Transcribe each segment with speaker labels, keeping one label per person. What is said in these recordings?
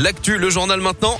Speaker 1: L'actu, le journal maintenant.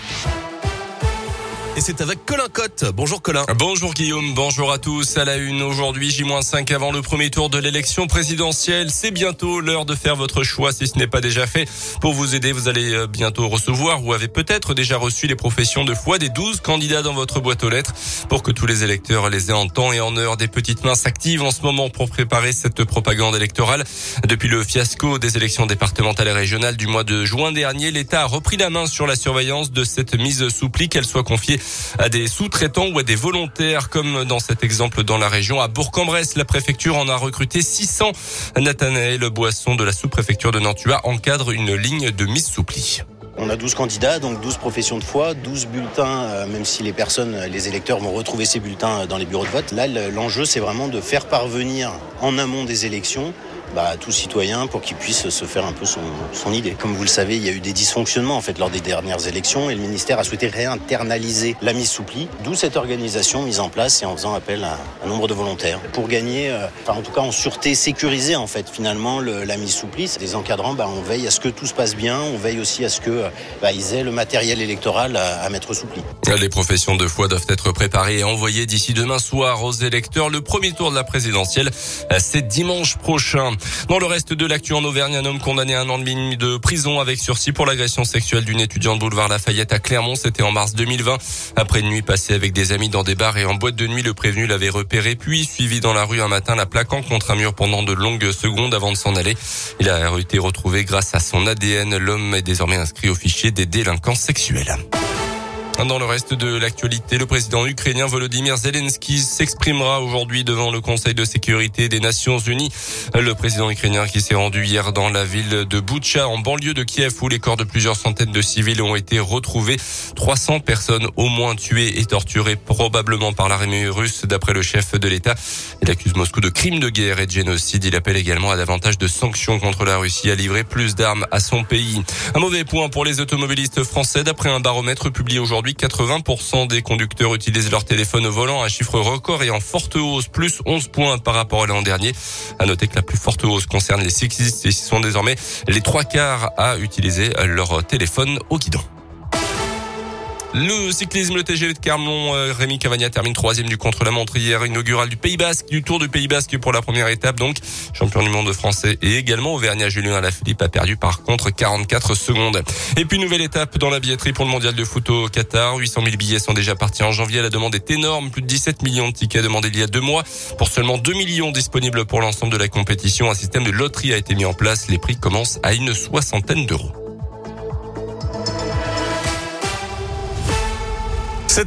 Speaker 1: Et c'est avec Colin Cotte. Bonjour Colin.
Speaker 2: Bonjour Guillaume, bonjour à tous. À la une aujourd'hui, J-5 avant le premier tour de l'élection présidentielle. C'est bientôt l'heure de faire votre choix si ce n'est pas déjà fait. Pour vous aider, vous allez euh, bientôt recevoir ou avez peut-être déjà reçu les professions de foi des 12 candidats dans votre boîte aux lettres pour que tous les électeurs les aient en temps et en heure. Des petites mains s'activent en ce moment pour préparer cette propagande électorale. Depuis le fiasco des élections départementales et régionales du mois de juin dernier, l'État a repris la main sur la surveillance de cette mise sous pli, qu'elle soit confiée à des sous-traitants ou à des volontaires, comme dans cet exemple dans la région. À Bourg-en-Bresse, la préfecture en a recruté 600. Nathanaël Boisson de la sous-préfecture de Nantua encadre une ligne de mise sous pli.
Speaker 3: On a 12 candidats, donc 12 professions de foi, 12 bulletins, euh, même si les personnes, les électeurs vont retrouver ces bulletins dans les bureaux de vote. Là, l'enjeu, c'est vraiment de faire parvenir en amont des élections bah, tout citoyen pour qu'il puisse se faire un peu son, son, idée. Comme vous le savez, il y a eu des dysfonctionnements en fait lors des dernières élections et le ministère a souhaité réinternaliser la mise sous pli, d'où cette organisation mise en place et en faisant appel à un nombre de volontaires pour gagner, euh, enfin en tout cas en sûreté sécurisée en fait finalement le, la mise sous pli. Des encadrants, bah, on veille à ce que tout se passe bien, on veille aussi à ce que euh, bah, ils aient le matériel électoral à, à mettre sous.
Speaker 2: Les professions de foi doivent être préparées et envoyées d'ici demain soir aux électeurs. Le premier tour de la présidentielle, euh, c'est dimanche prochain. Dans le reste de l'actu en Auvergne, un homme condamné à un an de demi de prison avec sursis pour l'agression sexuelle d'une étudiante boulevard Lafayette à Clermont. C'était en mars 2020. Après une nuit passée avec des amis dans des bars et en boîte de nuit, le prévenu l'avait repéré puis suivi dans la rue un matin, la plaquant contre un mur pendant de longues secondes avant de s'en aller. Il a été retrouvé grâce à son ADN. L'homme est désormais inscrit au fichier des délinquants sexuels. Dans le reste de l'actualité, le président ukrainien Volodymyr Zelensky s'exprimera aujourd'hui devant le Conseil de sécurité des Nations Unies. Le président ukrainien qui s'est rendu hier dans la ville de Boutcha, en banlieue de Kiev, où les corps de plusieurs centaines de civils ont été retrouvés. 300 personnes au moins tuées et torturées probablement par l'armée russe, d'après le chef de l'État. Il accuse Moscou de crimes de guerre et de génocide. Il appelle également à davantage de sanctions contre la Russie, à livrer plus d'armes à son pays. Un mauvais point pour les automobilistes français, d'après un baromètre publié aujourd'hui 80% des conducteurs utilisent leur téléphone au volant, un chiffre record et en forte hausse, plus 11 points par rapport à l'an dernier. À noter que la plus forte hausse concerne les cyclistes et sont désormais les trois quarts à utiliser leur téléphone au guidon. Le cyclisme, le TGV de Carmon, euh, Rémi Cavagna termine troisième du contre-la-montre hier inaugural du Pays Basque, du Tour du Pays Basque pour la première étape donc. Champion du monde français et également Auvergnat Julien Alaphilippe a perdu par contre 44 secondes. Et puis nouvelle étape dans la billetterie pour le mondial de foot au Qatar. 800 000 billets sont déjà partis en janvier. La demande est énorme. Plus de 17 millions de tickets demandés il y a deux mois. Pour seulement 2 millions disponibles pour l'ensemble de la compétition, un système de loterie a été mis en place. Les prix commencent à une soixantaine d'euros.